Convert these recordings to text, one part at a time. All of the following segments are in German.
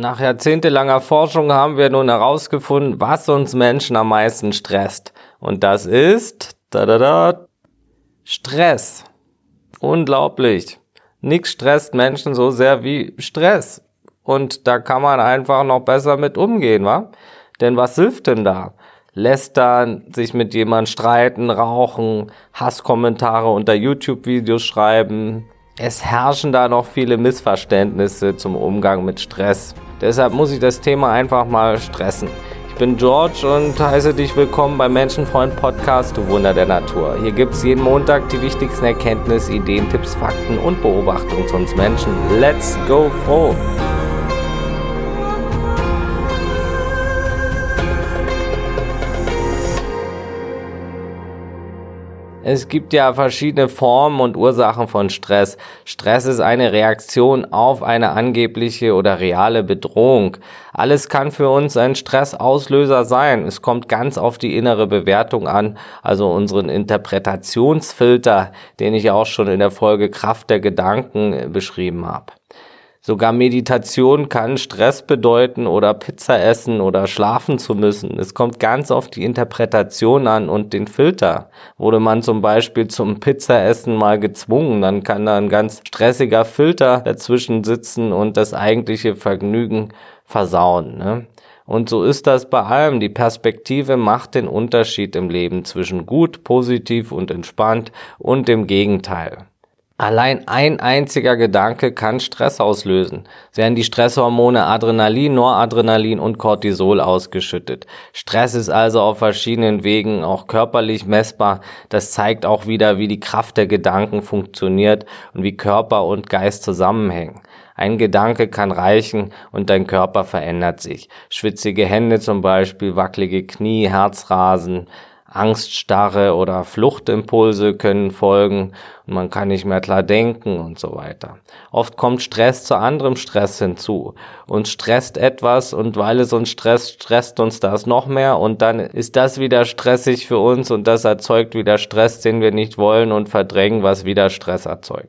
Nach jahrzehntelanger Forschung haben wir nun herausgefunden, was uns Menschen am meisten stresst. Und das ist da, da, da, Stress. Unglaublich. Nichts stresst Menschen so sehr wie Stress. Und da kann man einfach noch besser mit umgehen, wa? Denn was hilft denn da? Lästern, sich mit jemand streiten, rauchen, Hasskommentare unter YouTube-Videos schreiben. Es herrschen da noch viele Missverständnisse zum Umgang mit Stress. Deshalb muss ich das Thema einfach mal stressen. Ich bin George und heiße dich willkommen beim Menschenfreund Podcast Du Wunder der Natur. Hier gibt es jeden Montag die wichtigsten Erkenntnisse, Ideen, Tipps, Fakten und Beobachtungen zu uns Menschen. Let's go froh! Es gibt ja verschiedene Formen und Ursachen von Stress. Stress ist eine Reaktion auf eine angebliche oder reale Bedrohung. Alles kann für uns ein Stressauslöser sein. Es kommt ganz auf die innere Bewertung an, also unseren Interpretationsfilter, den ich auch schon in der Folge Kraft der Gedanken beschrieben habe. Sogar Meditation kann Stress bedeuten oder Pizza essen oder schlafen zu müssen. Es kommt ganz auf die Interpretation an und den Filter. Wurde man zum Beispiel zum Pizzaessen mal gezwungen, dann kann da ein ganz stressiger Filter dazwischen sitzen und das eigentliche Vergnügen versauen. Ne? Und so ist das bei allem. Die Perspektive macht den Unterschied im Leben zwischen gut, positiv und entspannt und dem Gegenteil. Allein ein einziger Gedanke kann Stress auslösen. Es werden die Stresshormone Adrenalin, Noradrenalin und Cortisol ausgeschüttet. Stress ist also auf verschiedenen Wegen auch körperlich messbar. Das zeigt auch wieder, wie die Kraft der Gedanken funktioniert und wie Körper und Geist zusammenhängen. Ein Gedanke kann reichen und dein Körper verändert sich. Schwitzige Hände zum Beispiel, wackelige Knie, Herzrasen, Angststarre oder Fluchtimpulse können folgen und man kann nicht mehr klar denken und so weiter. Oft kommt Stress zu anderem Stress hinzu. und stresst etwas und weil es uns stresst, stresst uns das noch mehr und dann ist das wieder stressig für uns und das erzeugt wieder Stress, den wir nicht wollen und verdrängen, was wieder Stress erzeugt.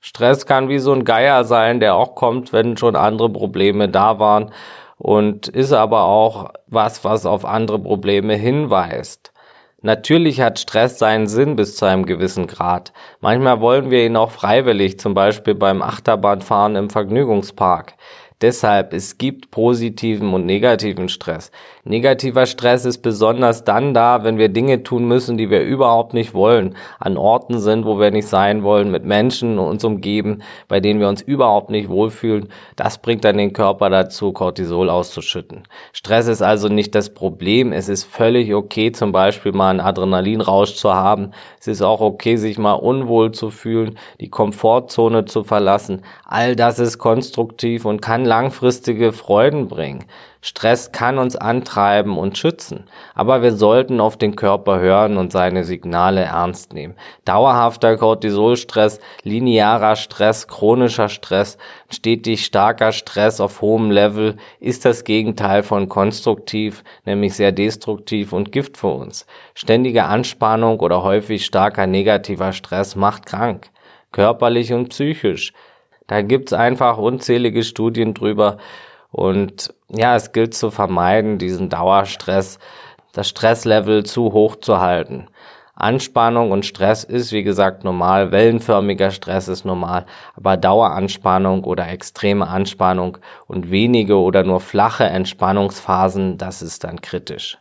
Stress kann wie so ein Geier sein, der auch kommt, wenn schon andere Probleme da waren und ist aber auch was, was auf andere Probleme hinweist. Natürlich hat Stress seinen Sinn bis zu einem gewissen Grad. Manchmal wollen wir ihn auch freiwillig, zum Beispiel beim Achterbahnfahren im Vergnügungspark. Deshalb, es gibt positiven und negativen Stress. Negativer Stress ist besonders dann da, wenn wir Dinge tun müssen, die wir überhaupt nicht wollen, an Orten sind, wo wir nicht sein wollen, mit Menschen uns umgeben, bei denen wir uns überhaupt nicht wohlfühlen. Das bringt dann den Körper dazu, Cortisol auszuschütten. Stress ist also nicht das Problem. Es ist völlig okay, zum Beispiel mal einen Adrenalinrausch zu haben. Es ist auch okay, sich mal unwohl zu fühlen, die Komfortzone zu verlassen. All das ist konstruktiv und kann langfristige Freuden bringen. Stress kann uns antreiben und schützen, aber wir sollten auf den Körper hören und seine Signale ernst nehmen. Dauerhafter Cortisolstress, linearer Stress, chronischer Stress, stetig starker Stress auf hohem Level ist das Gegenteil von konstruktiv, nämlich sehr destruktiv und Gift für uns. Ständige Anspannung oder häufig starker negativer Stress macht krank, körperlich und psychisch. Da gibt's einfach unzählige Studien drüber. Und ja, es gilt zu vermeiden, diesen Dauerstress, das Stresslevel zu hoch zu halten. Anspannung und Stress ist, wie gesagt, normal. Wellenförmiger Stress ist normal. Aber Daueranspannung oder extreme Anspannung und wenige oder nur flache Entspannungsphasen, das ist dann kritisch.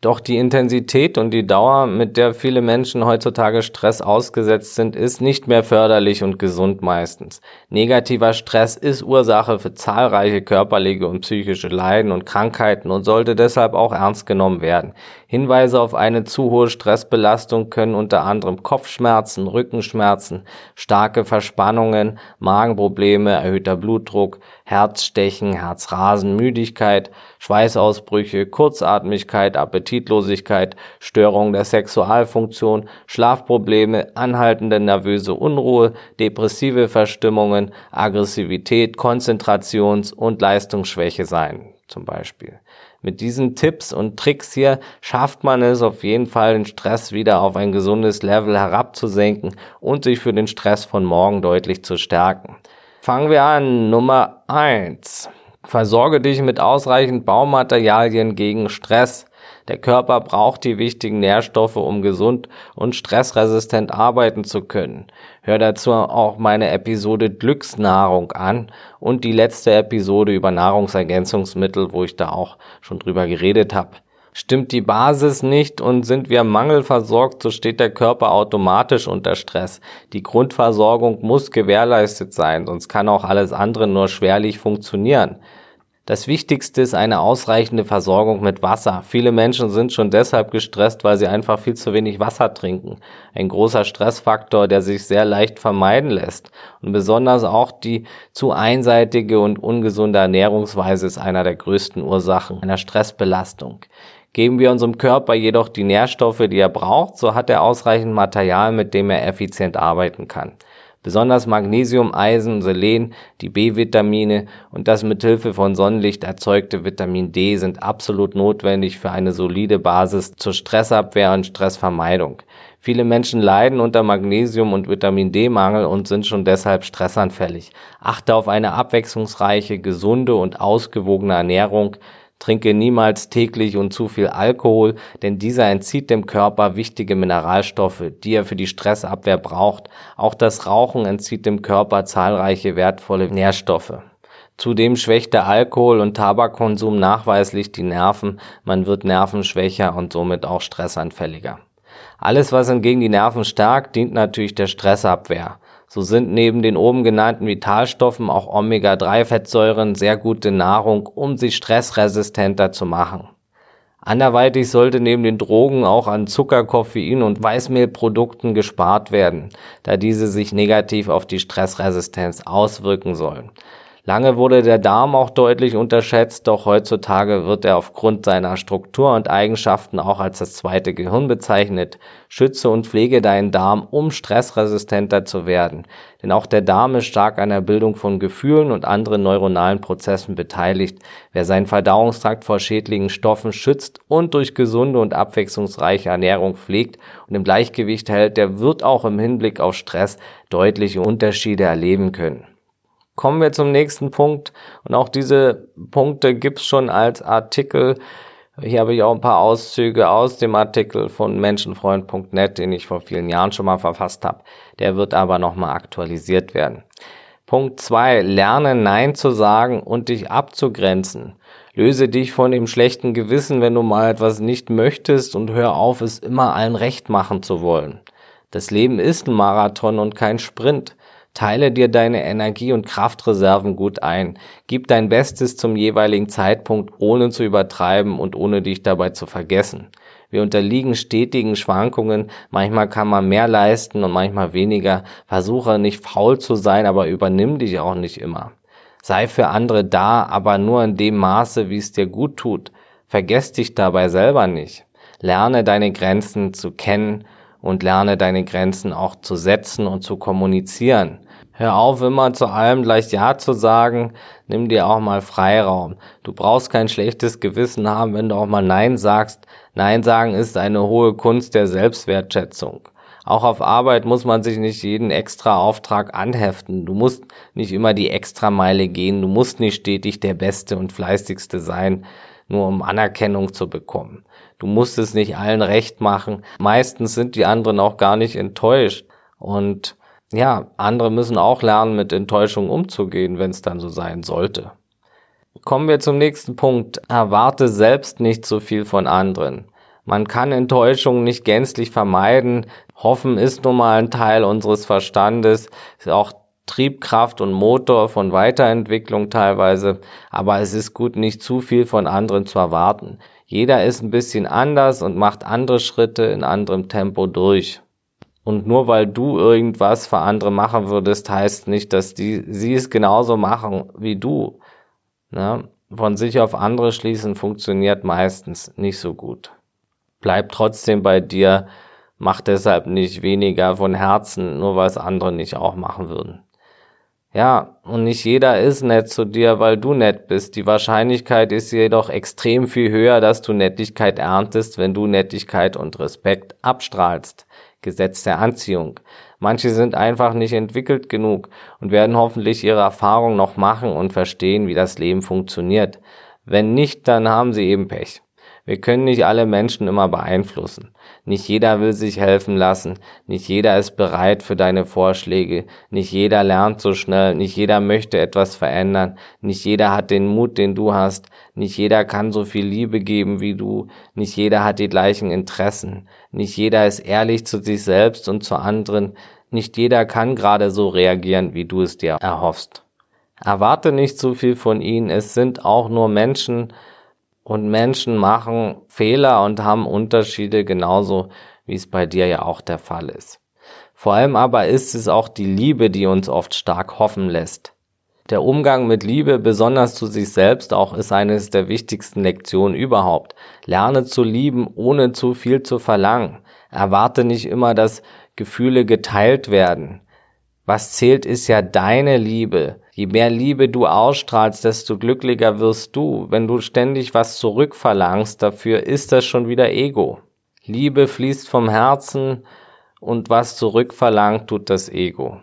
Doch die Intensität und die Dauer, mit der viele Menschen heutzutage Stress ausgesetzt sind, ist nicht mehr förderlich und gesund meistens. Negativer Stress ist Ursache für zahlreiche körperliche und psychische Leiden und Krankheiten und sollte deshalb auch ernst genommen werden. Hinweise auf eine zu hohe Stressbelastung können unter anderem Kopfschmerzen, Rückenschmerzen, starke Verspannungen, Magenprobleme, erhöhter Blutdruck, Herzstechen, Herzrasen, Müdigkeit, Schweißausbrüche, Kurzatmigkeit, Appetitlosigkeit, Störung der Sexualfunktion, Schlafprobleme, anhaltende nervöse Unruhe, depressive Verstimmungen, Aggressivität, Konzentrations- und Leistungsschwäche sein, zum Beispiel. Mit diesen Tipps und Tricks hier schafft man es auf jeden Fall, den Stress wieder auf ein gesundes Level herabzusenken und sich für den Stress von morgen deutlich zu stärken. Fangen wir an. Nummer eins: Versorge dich mit ausreichend Baumaterialien gegen Stress. Der Körper braucht die wichtigen Nährstoffe, um gesund und stressresistent arbeiten zu können. Hör dazu auch meine Episode Glücksnahrung an und die letzte Episode über Nahrungsergänzungsmittel, wo ich da auch schon drüber geredet habe. Stimmt die Basis nicht und sind wir mangelversorgt, so steht der Körper automatisch unter Stress. Die Grundversorgung muss gewährleistet sein, sonst kann auch alles andere nur schwerlich funktionieren. Das Wichtigste ist eine ausreichende Versorgung mit Wasser. Viele Menschen sind schon deshalb gestresst, weil sie einfach viel zu wenig Wasser trinken. Ein großer Stressfaktor, der sich sehr leicht vermeiden lässt. Und besonders auch die zu einseitige und ungesunde Ernährungsweise ist einer der größten Ursachen einer Stressbelastung. Geben wir unserem Körper jedoch die Nährstoffe, die er braucht, so hat er ausreichend Material, mit dem er effizient arbeiten kann. Besonders Magnesium, Eisen, Selen, die B-Vitamine und das mithilfe von Sonnenlicht erzeugte Vitamin D sind absolut notwendig für eine solide Basis zur Stressabwehr und Stressvermeidung. Viele Menschen leiden unter Magnesium- und Vitamin D-Mangel und sind schon deshalb stressanfällig. Achte auf eine abwechslungsreiche, gesunde und ausgewogene Ernährung, Trinke niemals täglich und zu viel Alkohol, denn dieser entzieht dem Körper wichtige Mineralstoffe, die er für die Stressabwehr braucht. Auch das Rauchen entzieht dem Körper zahlreiche wertvolle Nährstoffe. Zudem schwächt der Alkohol- und Tabakkonsum nachweislich die Nerven, man wird nervenschwächer und somit auch stressanfälliger. Alles, was hingegen die Nerven stärkt, dient natürlich der Stressabwehr. So sind neben den oben genannten Vitalstoffen auch Omega-3-Fettsäuren sehr gute Nahrung, um sie stressresistenter zu machen. Anderweitig sollte neben den Drogen auch an Zucker, Koffein und Weißmehlprodukten gespart werden, da diese sich negativ auf die Stressresistenz auswirken sollen. Lange wurde der Darm auch deutlich unterschätzt, doch heutzutage wird er aufgrund seiner Struktur und Eigenschaften auch als das zweite Gehirn bezeichnet. Schütze und pflege deinen Darm, um stressresistenter zu werden. Denn auch der Darm ist stark an der Bildung von Gefühlen und anderen neuronalen Prozessen beteiligt. Wer seinen Verdauungstrakt vor schädlichen Stoffen schützt und durch gesunde und abwechslungsreiche Ernährung pflegt und im Gleichgewicht hält, der wird auch im Hinblick auf Stress deutliche Unterschiede erleben können kommen wir zum nächsten Punkt. Und auch diese Punkte gibt's schon als Artikel. Hier habe ich auch ein paar Auszüge aus dem Artikel von menschenfreund.net, den ich vor vielen Jahren schon mal verfasst habe. Der wird aber nochmal aktualisiert werden. Punkt zwei: Lerne Nein zu sagen und dich abzugrenzen. Löse dich von dem schlechten Gewissen, wenn du mal etwas nicht möchtest und hör auf, es immer allen recht machen zu wollen. Das Leben ist ein Marathon und kein Sprint. Teile dir deine Energie- und Kraftreserven gut ein. Gib dein Bestes zum jeweiligen Zeitpunkt, ohne zu übertreiben und ohne dich dabei zu vergessen. Wir unterliegen stetigen Schwankungen. Manchmal kann man mehr leisten und manchmal weniger. Versuche nicht faul zu sein, aber übernimm dich auch nicht immer. Sei für andere da, aber nur in dem Maße, wie es dir gut tut. Vergess dich dabei selber nicht. Lerne deine Grenzen zu kennen und lerne deine Grenzen auch zu setzen und zu kommunizieren. Hör auf, immer zu allem gleich Ja zu sagen. Nimm dir auch mal Freiraum. Du brauchst kein schlechtes Gewissen haben, wenn du auch mal Nein sagst. Nein sagen ist eine hohe Kunst der Selbstwertschätzung. Auch auf Arbeit muss man sich nicht jeden extra Auftrag anheften. Du musst nicht immer die Extrameile gehen. Du musst nicht stetig der Beste und Fleißigste sein, nur um Anerkennung zu bekommen. Du musst es nicht allen recht machen. Meistens sind die anderen auch gar nicht enttäuscht. Und ja, andere müssen auch lernen, mit Enttäuschung umzugehen, wenn es dann so sein sollte. Kommen wir zum nächsten Punkt. Erwarte selbst nicht so viel von anderen. Man kann Enttäuschung nicht gänzlich vermeiden. Hoffen ist nun mal ein Teil unseres Verstandes, auch Triebkraft und Motor von Weiterentwicklung teilweise, aber es ist gut, nicht zu viel von anderen zu erwarten. Jeder ist ein bisschen anders und macht andere Schritte in anderem Tempo durch. Und nur weil du irgendwas für andere machen würdest, heißt nicht, dass die, sie es genauso machen wie du. Ne? Von sich auf andere schließen funktioniert meistens nicht so gut. Bleib trotzdem bei dir, mach deshalb nicht weniger von Herzen, nur weil es andere nicht auch machen würden. Ja, und nicht jeder ist nett zu dir, weil du nett bist. Die Wahrscheinlichkeit ist jedoch extrem viel höher, dass du Nettigkeit erntest, wenn du Nettigkeit und Respekt abstrahlst. Gesetz der Anziehung. Manche sind einfach nicht entwickelt genug und werden hoffentlich ihre Erfahrung noch machen und verstehen, wie das Leben funktioniert. Wenn nicht, dann haben sie eben Pech. Wir können nicht alle Menschen immer beeinflussen. Nicht jeder will sich helfen lassen, nicht jeder ist bereit für deine Vorschläge, nicht jeder lernt so schnell, nicht jeder möchte etwas verändern, nicht jeder hat den Mut, den du hast, nicht jeder kann so viel Liebe geben wie du, nicht jeder hat die gleichen Interessen, nicht jeder ist ehrlich zu sich selbst und zu anderen, nicht jeder kann gerade so reagieren, wie du es dir erhoffst. Erwarte nicht zu viel von ihnen, es sind auch nur Menschen, und Menschen machen Fehler und haben Unterschiede genauso, wie es bei dir ja auch der Fall ist. Vor allem aber ist es auch die Liebe, die uns oft stark hoffen lässt. Der Umgang mit Liebe, besonders zu sich selbst, auch ist eines der wichtigsten Lektionen überhaupt. Lerne zu lieben, ohne zu viel zu verlangen. Erwarte nicht immer, dass Gefühle geteilt werden. Was zählt, ist ja deine Liebe. Je mehr Liebe du ausstrahlst, desto glücklicher wirst du. Wenn du ständig was zurückverlangst dafür, ist das schon wieder Ego. Liebe fließt vom Herzen und was zurückverlangt, tut das Ego.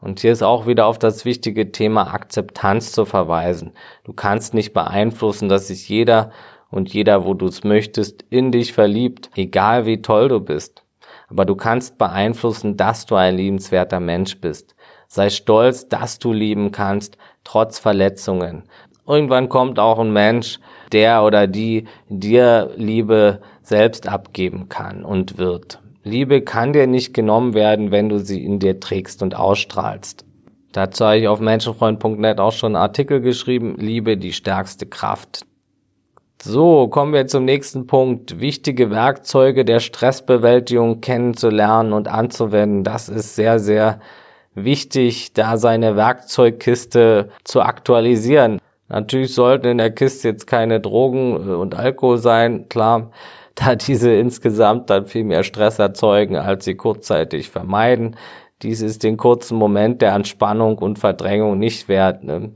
Und hier ist auch wieder auf das wichtige Thema Akzeptanz zu verweisen. Du kannst nicht beeinflussen, dass sich jeder und jeder, wo du es möchtest, in dich verliebt, egal wie toll du bist. Aber du kannst beeinflussen, dass du ein liebenswerter Mensch bist. Sei stolz, dass du lieben kannst, trotz Verletzungen. Irgendwann kommt auch ein Mensch, der oder die dir Liebe selbst abgeben kann und wird. Liebe kann dir nicht genommen werden, wenn du sie in dir trägst und ausstrahlst. Dazu habe ich auf menschenfreund.net auch schon einen Artikel geschrieben, Liebe die stärkste Kraft. So, kommen wir zum nächsten Punkt. Wichtige Werkzeuge der Stressbewältigung kennenzulernen und anzuwenden. Das ist sehr, sehr wichtig, da seine Werkzeugkiste zu aktualisieren. Natürlich sollten in der Kiste jetzt keine Drogen äh, und Alkohol sein, klar, da diese insgesamt dann viel mehr Stress erzeugen, als sie kurzzeitig vermeiden. Dies ist den kurzen Moment der Entspannung und Verdrängung nicht wert. Ne?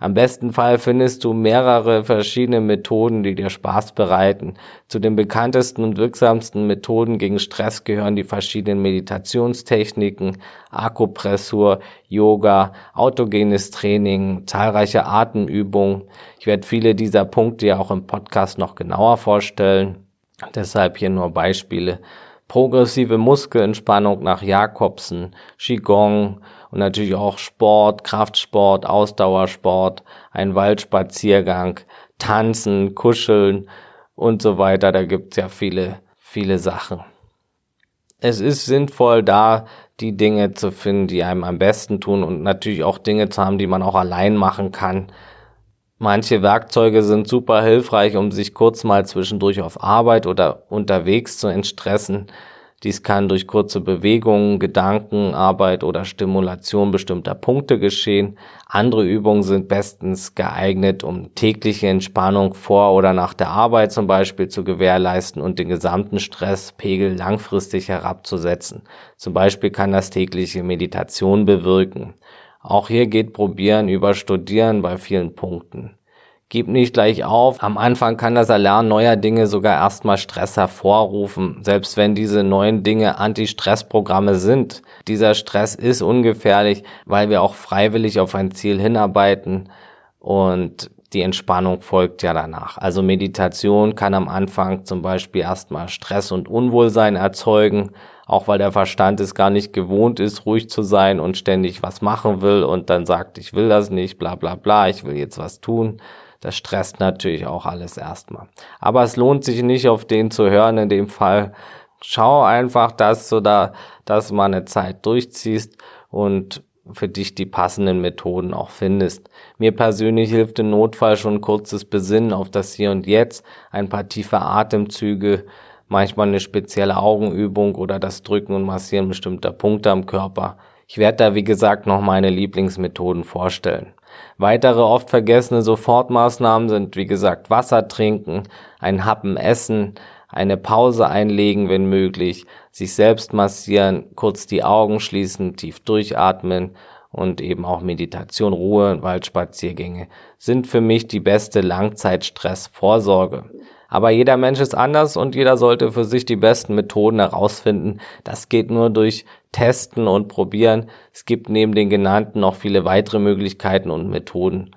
Am besten Fall findest du mehrere verschiedene Methoden, die dir Spaß bereiten. Zu den bekanntesten und wirksamsten Methoden gegen Stress gehören die verschiedenen Meditationstechniken, Akupressur, Yoga, autogenes Training, zahlreiche Atemübungen. Ich werde viele dieser Punkte ja auch im Podcast noch genauer vorstellen. Deshalb hier nur Beispiele. Progressive Muskelentspannung nach Jakobsen, Qigong, und natürlich auch Sport, Kraftsport, Ausdauersport, ein Waldspaziergang, Tanzen, Kuscheln und so weiter. Da gibt's ja viele, viele Sachen. Es ist sinnvoll, da die Dinge zu finden, die einem am besten tun und natürlich auch Dinge zu haben, die man auch allein machen kann. Manche Werkzeuge sind super hilfreich, um sich kurz mal zwischendurch auf Arbeit oder unterwegs zu entstressen. Dies kann durch kurze Bewegungen, Gedankenarbeit oder Stimulation bestimmter Punkte geschehen. Andere Übungen sind bestens geeignet, um tägliche Entspannung vor oder nach der Arbeit zum Beispiel zu gewährleisten und den gesamten Stresspegel langfristig herabzusetzen. Zum Beispiel kann das tägliche Meditation bewirken. Auch hier geht Probieren über Studieren bei vielen Punkten. Gib nicht gleich auf. Am Anfang kann das Erlernen neuer Dinge sogar erstmal Stress hervorrufen, selbst wenn diese neuen Dinge Anti-Stress-Programme sind. Dieser Stress ist ungefährlich, weil wir auch freiwillig auf ein Ziel hinarbeiten und die Entspannung folgt ja danach. Also Meditation kann am Anfang zum Beispiel erstmal Stress und Unwohlsein erzeugen, auch weil der Verstand es gar nicht gewohnt ist, ruhig zu sein und ständig was machen will und dann sagt, ich will das nicht, bla bla bla, ich will jetzt was tun. Das stresst natürlich auch alles erstmal. Aber es lohnt sich nicht, auf den zu hören in dem Fall. Schau einfach, dass du da, dass mal eine Zeit durchziehst und für dich die passenden Methoden auch findest. Mir persönlich hilft im Notfall schon kurzes Besinnen auf das Hier und Jetzt, ein paar tiefe Atemzüge, manchmal eine spezielle Augenübung oder das Drücken und Massieren bestimmter Punkte am Körper. Ich werde da, wie gesagt, noch meine Lieblingsmethoden vorstellen. Weitere oft vergessene Sofortmaßnahmen sind, wie gesagt, Wasser trinken, ein Happen essen, eine Pause einlegen, wenn möglich, sich selbst massieren, kurz die Augen schließen, tief durchatmen und eben auch Meditation, Ruhe und Waldspaziergänge sind für mich die beste Langzeitstressvorsorge. Aber jeder Mensch ist anders und jeder sollte für sich die besten Methoden herausfinden. Das geht nur durch testen und probieren. Es gibt neben den genannten noch viele weitere Möglichkeiten und Methoden.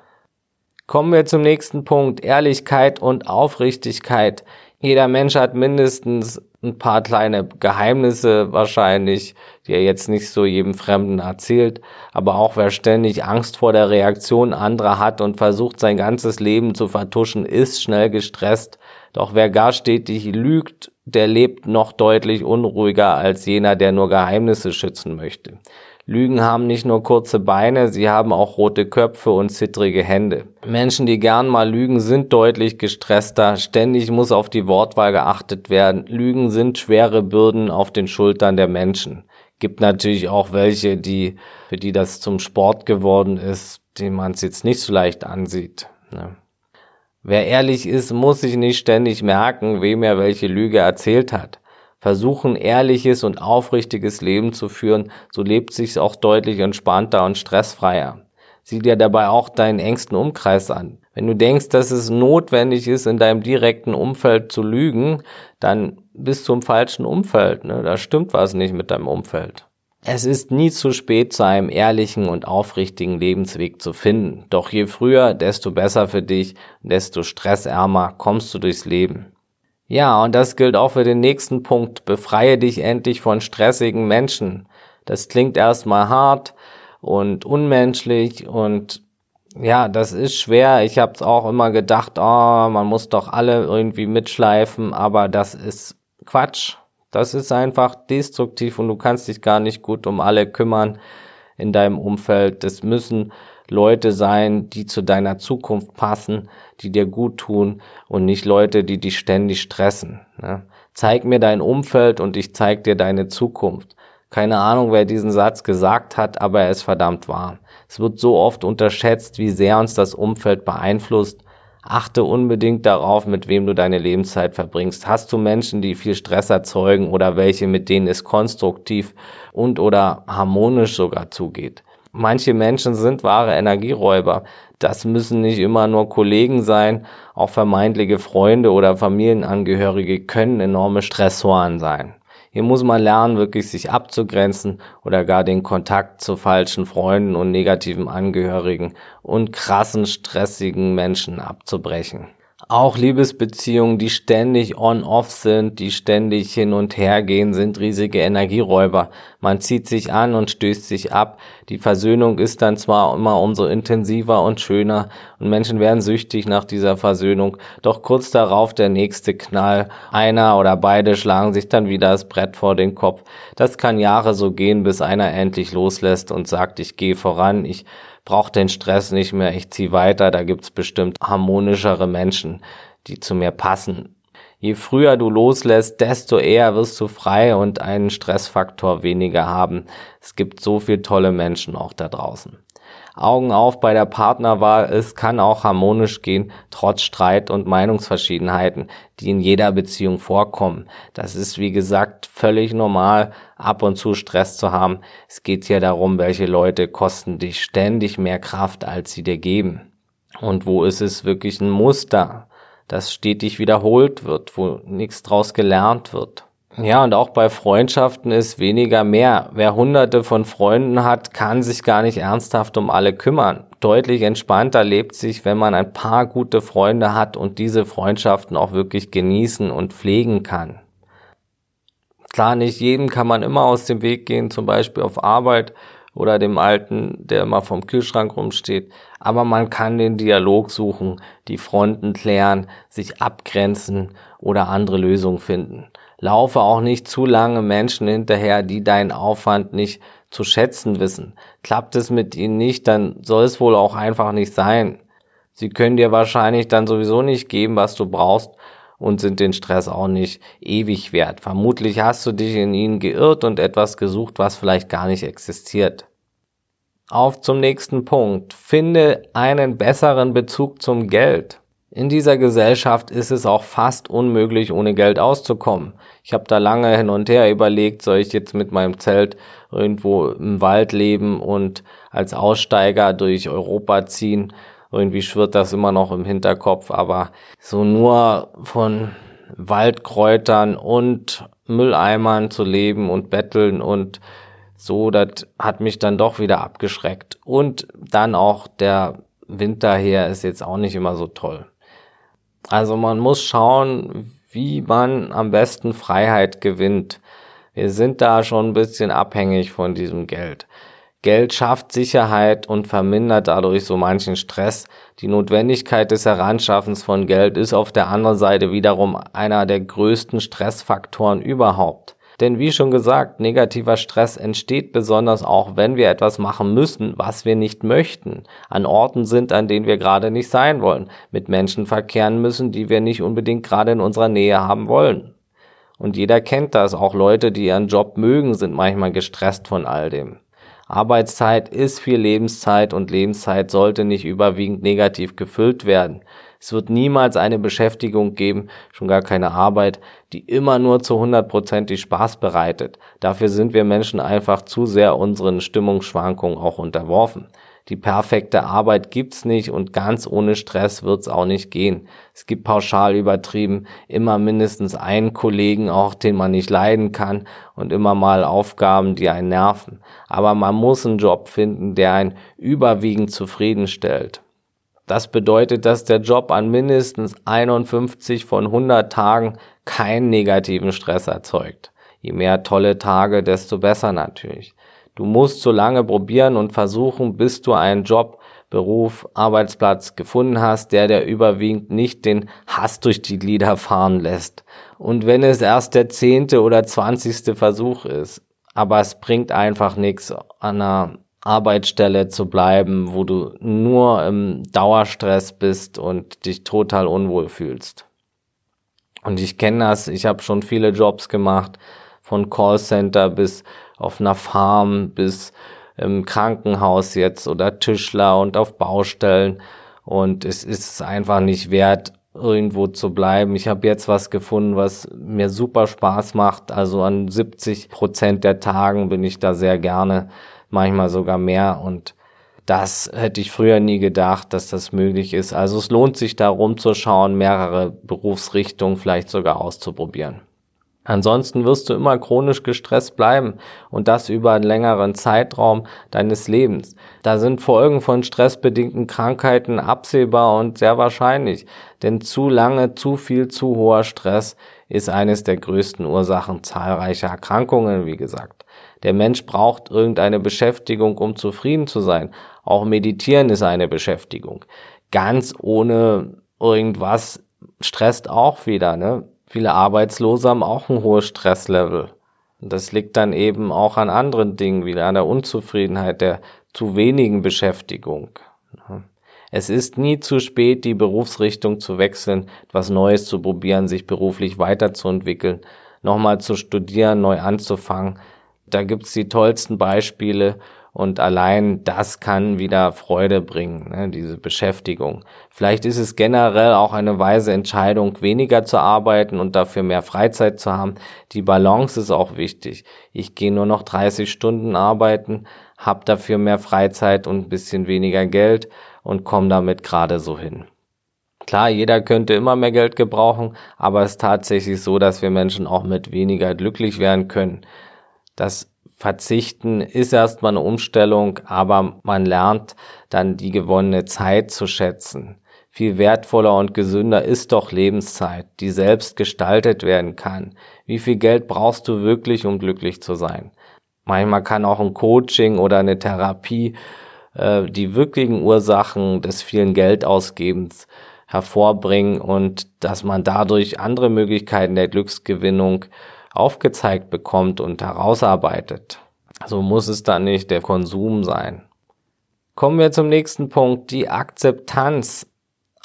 Kommen wir zum nächsten Punkt. Ehrlichkeit und Aufrichtigkeit. Jeder Mensch hat mindestens ein paar kleine Geheimnisse wahrscheinlich, die er jetzt nicht so jedem Fremden erzählt. Aber auch wer ständig Angst vor der Reaktion anderer hat und versucht sein ganzes Leben zu vertuschen, ist schnell gestresst. Doch wer gar stetig lügt, der lebt noch deutlich unruhiger als jener, der nur Geheimnisse schützen möchte. Lügen haben nicht nur kurze Beine, sie haben auch rote Köpfe und zittrige Hände. Menschen, die gern mal lügen, sind deutlich gestresster. Ständig muss auf die Wortwahl geachtet werden. Lügen sind schwere Bürden auf den Schultern der Menschen. Gibt natürlich auch welche, die, für die das zum Sport geworden ist, dem man es jetzt nicht so leicht ansieht. Ne? Wer ehrlich ist, muss sich nicht ständig merken, wem er welche Lüge erzählt hat versuchen, ehrliches und aufrichtiges Leben zu führen, so lebt sich's auch deutlich entspannter und stressfreier. Sieh dir dabei auch deinen engsten Umkreis an. Wenn du denkst, dass es notwendig ist, in deinem direkten Umfeld zu lügen, dann bist du im falschen Umfeld. Ne? Da stimmt was nicht mit deinem Umfeld. Es ist nie zu spät, zu einem ehrlichen und aufrichtigen Lebensweg zu finden. Doch je früher, desto besser für dich, desto stressärmer kommst du durchs Leben. Ja, und das gilt auch für den nächsten Punkt. Befreie dich endlich von stressigen Menschen. Das klingt erstmal hart und unmenschlich und ja, das ist schwer. Ich habe es auch immer gedacht, oh, man muss doch alle irgendwie mitschleifen, aber das ist Quatsch. Das ist einfach destruktiv und du kannst dich gar nicht gut um alle kümmern in deinem Umfeld. Das müssen Leute sein, die zu deiner Zukunft passen, die dir gut tun und nicht Leute, die dich ständig stressen. Ne? Zeig mir dein Umfeld und ich zeig dir deine Zukunft. Keine Ahnung, wer diesen Satz gesagt hat, aber er ist verdammt wahr. Es wird so oft unterschätzt, wie sehr uns das Umfeld beeinflusst. Achte unbedingt darauf, mit wem du deine Lebenszeit verbringst. Hast du Menschen, die viel Stress erzeugen oder welche, mit denen es konstruktiv und oder harmonisch sogar zugeht? Manche Menschen sind wahre Energieräuber. Das müssen nicht immer nur Kollegen sein, auch vermeintliche Freunde oder Familienangehörige können enorme Stressoren sein. Hier muss man lernen, wirklich sich abzugrenzen oder gar den Kontakt zu falschen Freunden und negativen Angehörigen und krassen, stressigen Menschen abzubrechen. Auch Liebesbeziehungen, die ständig on-off sind, die ständig hin und her gehen, sind riesige Energieräuber. Man zieht sich an und stößt sich ab. Die Versöhnung ist dann zwar immer umso intensiver und schöner und Menschen werden süchtig nach dieser Versöhnung, doch kurz darauf der nächste Knall. Einer oder beide schlagen sich dann wieder das Brett vor den Kopf. Das kann Jahre so gehen, bis einer endlich loslässt und sagt, ich gehe voran, ich brauche den Stress nicht mehr, ich ziehe weiter, da gibt's bestimmt harmonischere Menschen, die zu mir passen. Je früher du loslässt, desto eher wirst du frei und einen Stressfaktor weniger haben. Es gibt so viele tolle Menschen auch da draußen. Augen auf bei der Partnerwahl. Es kann auch harmonisch gehen, trotz Streit und Meinungsverschiedenheiten, die in jeder Beziehung vorkommen. Das ist, wie gesagt, völlig normal, ab und zu Stress zu haben. Es geht ja darum, welche Leute kosten dich ständig mehr Kraft, als sie dir geben. Und wo ist es wirklich ein Muster, das stetig wiederholt wird, wo nichts draus gelernt wird. Ja, und auch bei Freundschaften ist weniger mehr. Wer hunderte von Freunden hat, kann sich gar nicht ernsthaft um alle kümmern. Deutlich entspannter lebt sich, wenn man ein paar gute Freunde hat und diese Freundschaften auch wirklich genießen und pflegen kann. Klar, nicht jedem kann man immer aus dem Weg gehen, zum Beispiel auf Arbeit oder dem Alten, der immer vom Kühlschrank rumsteht. Aber man kann den Dialog suchen, die Fronten klären, sich abgrenzen oder andere Lösungen finden. Laufe auch nicht zu lange Menschen hinterher, die deinen Aufwand nicht zu schätzen wissen. Klappt es mit ihnen nicht, dann soll es wohl auch einfach nicht sein. Sie können dir wahrscheinlich dann sowieso nicht geben, was du brauchst und sind den Stress auch nicht ewig wert. Vermutlich hast du dich in ihnen geirrt und etwas gesucht, was vielleicht gar nicht existiert. Auf zum nächsten Punkt. Finde einen besseren Bezug zum Geld. In dieser Gesellschaft ist es auch fast unmöglich, ohne Geld auszukommen. Ich habe da lange hin und her überlegt, soll ich jetzt mit meinem Zelt irgendwo im Wald leben und als Aussteiger durch Europa ziehen. Irgendwie schwirrt das immer noch im Hinterkopf, aber so nur von Waldkräutern und Mülleimern zu leben und betteln und So, das hat mich dann doch wieder abgeschreckt. Und dann auch der Winter her ist jetzt auch nicht immer so toll. Also man muss schauen, wie man am besten Freiheit gewinnt. Wir sind da schon ein bisschen abhängig von diesem Geld. Geld schafft Sicherheit und vermindert dadurch so manchen Stress. Die Notwendigkeit des Heranschaffens von Geld ist auf der anderen Seite wiederum einer der größten Stressfaktoren überhaupt. Denn wie schon gesagt, negativer Stress entsteht besonders auch, wenn wir etwas machen müssen, was wir nicht möchten, an Orten sind, an denen wir gerade nicht sein wollen, mit Menschen verkehren müssen, die wir nicht unbedingt gerade in unserer Nähe haben wollen. Und jeder kennt das, auch Leute, die ihren Job mögen, sind manchmal gestresst von all dem. Arbeitszeit ist viel Lebenszeit und Lebenszeit sollte nicht überwiegend negativ gefüllt werden. Es wird niemals eine Beschäftigung geben, schon gar keine Arbeit, die immer nur zu 100% die Spaß bereitet. Dafür sind wir Menschen einfach zu sehr unseren Stimmungsschwankungen auch unterworfen. Die perfekte Arbeit gibt's nicht und ganz ohne Stress wird's auch nicht gehen. Es gibt pauschal übertrieben immer mindestens einen Kollegen auch, den man nicht leiden kann und immer mal Aufgaben, die einen nerven. Aber man muss einen Job finden, der einen überwiegend zufriedenstellt. Das bedeutet, dass der Job an mindestens 51 von 100 Tagen keinen negativen Stress erzeugt. Je mehr tolle Tage, desto besser natürlich. Du musst so lange probieren und versuchen, bis du einen Job, Beruf, Arbeitsplatz gefunden hast, der dir überwiegend nicht den Hass durch die Glieder fahren lässt. Und wenn es erst der zehnte oder zwanzigste Versuch ist, aber es bringt einfach nichts, an einer Arbeitsstelle zu bleiben, wo du nur im Dauerstress bist und dich total unwohl fühlst. Und ich kenne das, ich habe schon viele Jobs gemacht, von Callcenter bis auf einer Farm bis im Krankenhaus jetzt oder Tischler und auf Baustellen. Und es ist einfach nicht wert, irgendwo zu bleiben. Ich habe jetzt was gefunden, was mir super Spaß macht. Also an 70 Prozent der Tagen bin ich da sehr gerne, manchmal sogar mehr. Und das hätte ich früher nie gedacht, dass das möglich ist. Also es lohnt sich da rumzuschauen, mehrere Berufsrichtungen vielleicht sogar auszuprobieren. Ansonsten wirst du immer chronisch gestresst bleiben und das über einen längeren Zeitraum deines Lebens. Da sind Folgen von stressbedingten Krankheiten absehbar und sehr wahrscheinlich, denn zu lange, zu viel, zu hoher Stress ist eines der größten Ursachen zahlreicher Erkrankungen, wie gesagt. Der Mensch braucht irgendeine Beschäftigung, um zufrieden zu sein. Auch meditieren ist eine Beschäftigung. Ganz ohne irgendwas stresst auch wieder, ne? Viele Arbeitslose haben auch ein hohes Stresslevel. Und das liegt dann eben auch an anderen Dingen, wie an der Unzufriedenheit, der zu wenigen Beschäftigung. Es ist nie zu spät, die Berufsrichtung zu wechseln, etwas Neues zu probieren, sich beruflich weiterzuentwickeln, nochmal zu studieren, neu anzufangen. Da gibt's die tollsten Beispiele und allein das kann wieder Freude bringen, ne, diese Beschäftigung. Vielleicht ist es generell auch eine weise Entscheidung, weniger zu arbeiten und dafür mehr Freizeit zu haben. Die Balance ist auch wichtig. Ich gehe nur noch 30 Stunden arbeiten, habe dafür mehr Freizeit und ein bisschen weniger Geld und komme damit gerade so hin. Klar, jeder könnte immer mehr Geld gebrauchen, aber es ist tatsächlich so, dass wir Menschen auch mit weniger glücklich werden können. Das Verzichten ist erstmal eine Umstellung, aber man lernt dann die gewonnene Zeit zu schätzen. Viel wertvoller und gesünder ist doch Lebenszeit, die selbst gestaltet werden kann. Wie viel Geld brauchst du wirklich, um glücklich zu sein? Manchmal kann auch ein Coaching oder eine Therapie äh, die wirklichen Ursachen des vielen Geldausgebens hervorbringen und dass man dadurch andere Möglichkeiten der Glücksgewinnung aufgezeigt bekommt und herausarbeitet. So muss es dann nicht der Konsum sein. Kommen wir zum nächsten Punkt, die Akzeptanz.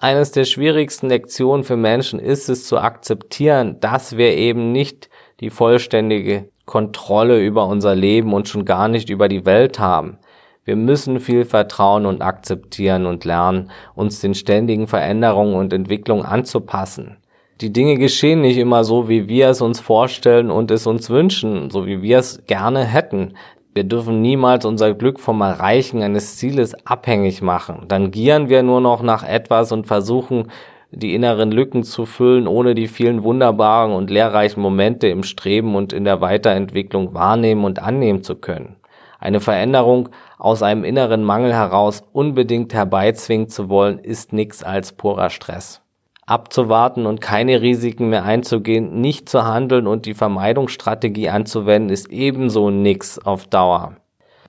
Eines der schwierigsten Lektionen für Menschen ist es zu akzeptieren, dass wir eben nicht die vollständige Kontrolle über unser Leben und schon gar nicht über die Welt haben. Wir müssen viel vertrauen und akzeptieren und lernen, uns den ständigen Veränderungen und Entwicklungen anzupassen die Dinge geschehen nicht immer so, wie wir es uns vorstellen und es uns wünschen, so wie wir es gerne hätten. Wir dürfen niemals unser Glück vom Erreichen eines Zieles abhängig machen. Dann gieren wir nur noch nach etwas und versuchen, die inneren Lücken zu füllen, ohne die vielen wunderbaren und lehrreichen Momente im Streben und in der Weiterentwicklung wahrnehmen und annehmen zu können. Eine Veränderung aus einem inneren Mangel heraus unbedingt herbeizwingen zu wollen, ist nichts als purer Stress. Abzuwarten und keine Risiken mehr einzugehen, nicht zu handeln und die Vermeidungsstrategie anzuwenden, ist ebenso nix auf Dauer.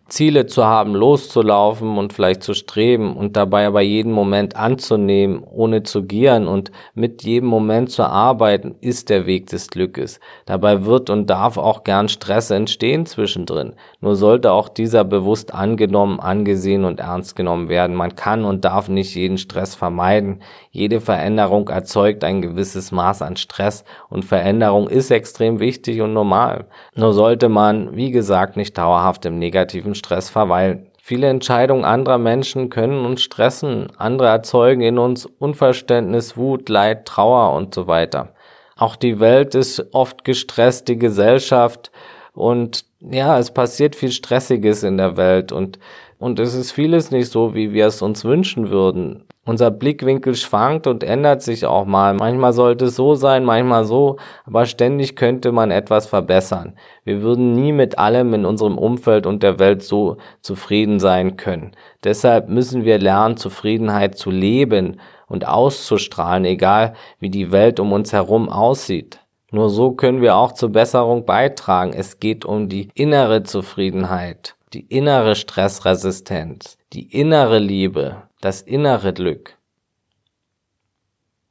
Ziele zu haben, loszulaufen und vielleicht zu streben und dabei aber jeden Moment anzunehmen, ohne zu gieren und mit jedem Moment zu arbeiten, ist der Weg des Glückes. Dabei wird und darf auch gern Stress entstehen zwischendrin. Nur sollte auch dieser bewusst angenommen, angesehen und ernst genommen werden. Man kann und darf nicht jeden Stress vermeiden. Jede Veränderung erzeugt ein gewisses Maß an Stress und Veränderung ist extrem wichtig und normal. Nur sollte man, wie gesagt, nicht dauerhaft im negativen Stress verweilen. Viele Entscheidungen anderer Menschen können uns stressen, andere erzeugen in uns Unverständnis, Wut, Leid, Trauer und so weiter. Auch die Welt ist oft gestresst, die Gesellschaft und ja, es passiert viel Stressiges in der Welt und, und es ist vieles nicht so, wie wir es uns wünschen würden. Unser Blickwinkel schwankt und ändert sich auch mal. Manchmal sollte es so sein, manchmal so, aber ständig könnte man etwas verbessern. Wir würden nie mit allem in unserem Umfeld und der Welt so zufrieden sein können. Deshalb müssen wir lernen, Zufriedenheit zu leben und auszustrahlen, egal wie die Welt um uns herum aussieht. Nur so können wir auch zur Besserung beitragen. Es geht um die innere Zufriedenheit, die innere Stressresistenz, die innere Liebe, das innere Glück.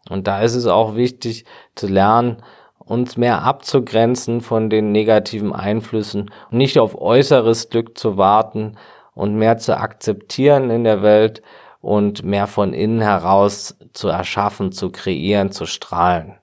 Und da ist es auch wichtig zu lernen, uns mehr abzugrenzen von den negativen Einflüssen und nicht auf äußeres Glück zu warten und mehr zu akzeptieren in der Welt und mehr von innen heraus zu erschaffen, zu kreieren, zu strahlen.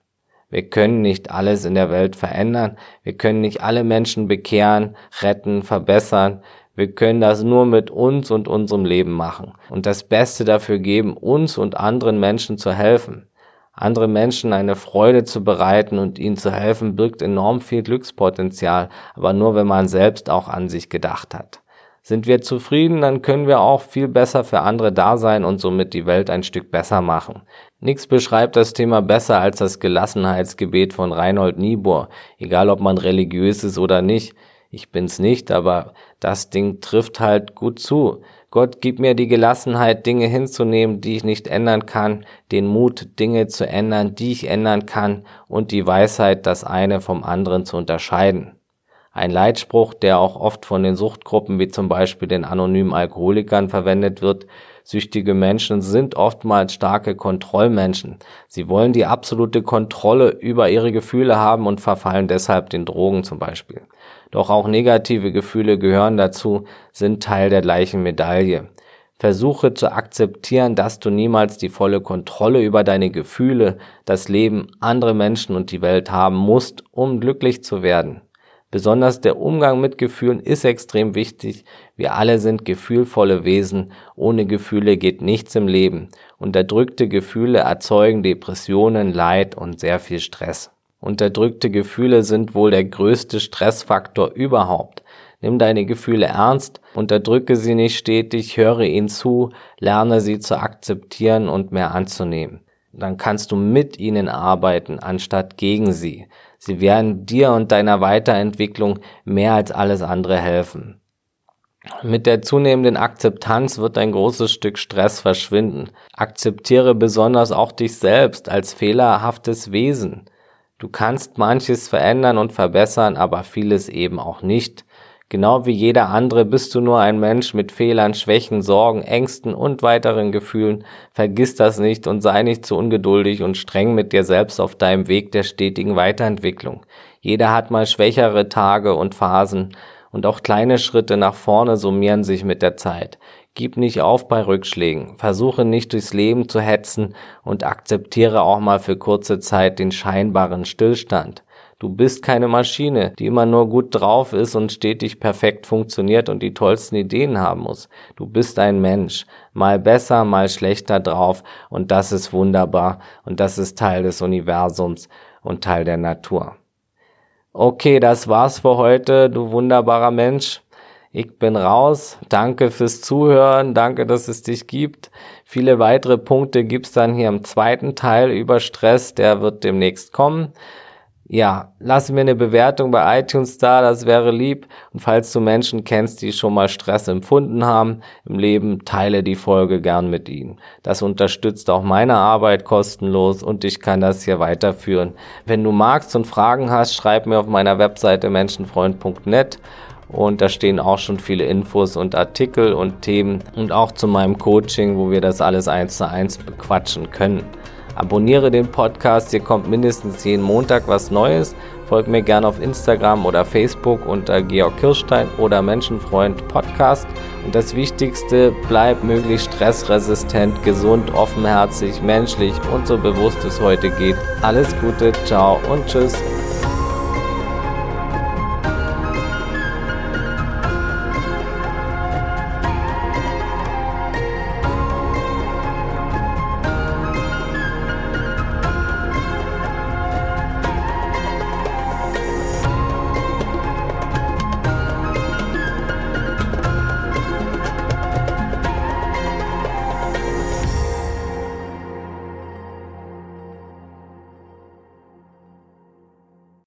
Wir können nicht alles in der Welt verändern, wir können nicht alle Menschen bekehren, retten, verbessern, wir können das nur mit uns und unserem Leben machen und das Beste dafür geben, uns und anderen Menschen zu helfen. Andere Menschen eine Freude zu bereiten und ihnen zu helfen, birgt enorm viel Glückspotenzial, aber nur wenn man selbst auch an sich gedacht hat. Sind wir zufrieden, dann können wir auch viel besser für andere da sein und somit die Welt ein Stück besser machen. Nichts beschreibt das Thema besser als das Gelassenheitsgebet von Reinhold Niebuhr, egal ob man religiös ist oder nicht. Ich bin's nicht, aber das Ding trifft halt gut zu. Gott gib mir die Gelassenheit, Dinge hinzunehmen, die ich nicht ändern kann, den Mut, Dinge zu ändern, die ich ändern kann und die Weisheit, das eine vom anderen zu unterscheiden. Ein Leitspruch, der auch oft von den Suchtgruppen wie zum Beispiel den anonymen Alkoholikern verwendet wird. Süchtige Menschen sind oftmals starke Kontrollmenschen. Sie wollen die absolute Kontrolle über ihre Gefühle haben und verfallen deshalb den Drogen zum Beispiel. Doch auch negative Gefühle gehören dazu, sind Teil der gleichen Medaille. Versuche zu akzeptieren, dass du niemals die volle Kontrolle über deine Gefühle, das Leben, andere Menschen und die Welt haben musst, um glücklich zu werden. Besonders der Umgang mit Gefühlen ist extrem wichtig. Wir alle sind gefühlvolle Wesen. Ohne Gefühle geht nichts im Leben. Unterdrückte Gefühle erzeugen Depressionen, Leid und sehr viel Stress. Unterdrückte Gefühle sind wohl der größte Stressfaktor überhaupt. Nimm deine Gefühle ernst, unterdrücke sie nicht stetig, höre ihnen zu, lerne sie zu akzeptieren und mehr anzunehmen. Dann kannst du mit ihnen arbeiten, anstatt gegen sie. Sie werden dir und deiner Weiterentwicklung mehr als alles andere helfen. Mit der zunehmenden Akzeptanz wird ein großes Stück Stress verschwinden. Akzeptiere besonders auch dich selbst als fehlerhaftes Wesen. Du kannst manches verändern und verbessern, aber vieles eben auch nicht. Genau wie jeder andere bist du nur ein Mensch mit Fehlern, Schwächen, Sorgen, Ängsten und weiteren Gefühlen. Vergiss das nicht und sei nicht zu ungeduldig und streng mit dir selbst auf deinem Weg der stetigen Weiterentwicklung. Jeder hat mal schwächere Tage und Phasen und auch kleine Schritte nach vorne summieren sich mit der Zeit. Gib nicht auf bei Rückschlägen, versuche nicht durchs Leben zu hetzen und akzeptiere auch mal für kurze Zeit den scheinbaren Stillstand. Du bist keine Maschine, die immer nur gut drauf ist und stetig perfekt funktioniert und die tollsten Ideen haben muss. Du bist ein Mensch, mal besser, mal schlechter drauf und das ist wunderbar und das ist Teil des Universums und Teil der Natur. Okay, das war's für heute, du wunderbarer Mensch. Ich bin raus. Danke fürs Zuhören. Danke, dass es dich gibt. Viele weitere Punkte gibt's dann hier im zweiten Teil über Stress. Der wird demnächst kommen. Ja, lass mir eine Bewertung bei iTunes da, das wäre lieb. Und falls du Menschen kennst, die schon mal Stress empfunden haben im Leben, teile die Folge gern mit ihnen. Das unterstützt auch meine Arbeit kostenlos und ich kann das hier weiterführen. Wenn du magst und Fragen hast, schreib mir auf meiner Webseite menschenfreund.net und da stehen auch schon viele Infos und Artikel und Themen und auch zu meinem Coaching, wo wir das alles eins zu eins bequatschen können. Abonniere den Podcast, hier kommt mindestens jeden Montag was Neues. Folgt mir gerne auf Instagram oder Facebook unter Georg Kirstein oder Menschenfreund Podcast. Und das Wichtigste, bleib möglichst stressresistent, gesund, offenherzig, menschlich und so bewusst es heute geht. Alles Gute, ciao und tschüss.